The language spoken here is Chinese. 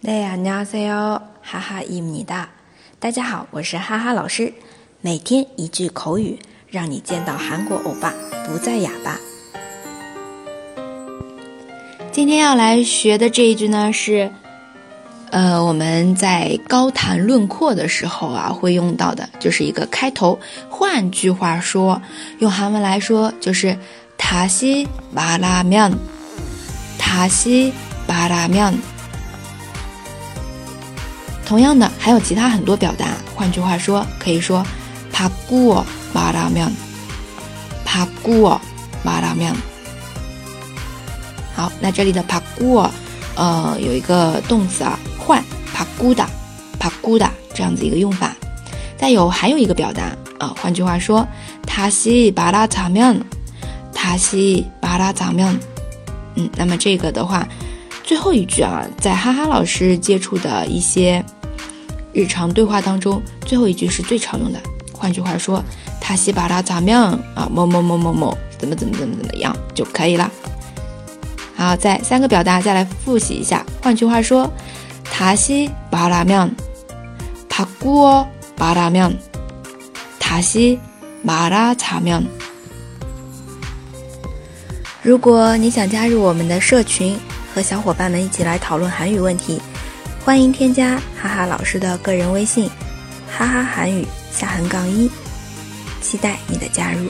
네 안녕하세요. 하하입니다. 大家好，我是哈哈老师。每天一句口语，让你见到韩国欧巴不再哑巴。今天要来学的这一句呢，是呃我们在高谈论阔的时候啊会用到的，就是一个开头。换句话说，用韩文来说就是다시말하 면， 다시말하 면。 同样的，还有其他很多表达。换句话说，可以说바꾸어말하 면， 바꾸어말하 면。 好，那这里的바꾸 어， 呃，有一个动词啊，换바꾸다바꾸다这样子一个用法。再有还有一个表达啊，换句话说，다시말하자 면， 다시말하자 면。 嗯，那么这个的话，最后一句啊，在哈哈老师接触的一些。 日常对话当中，最后一句是最常用的。换句话说，他西巴拉咋样啊？某某某某某怎么怎么怎么怎么样就可以了。好，再三个表达再来复习一下。换句话说，他西巴拉面，帕古巴拉面，他西马拉茶面。如果你想加入我们的社群，和小伙伴们一起来讨论韩语问题。欢迎添加哈哈老师的个人微信，哈哈韩语下横杠一，期待你的加入。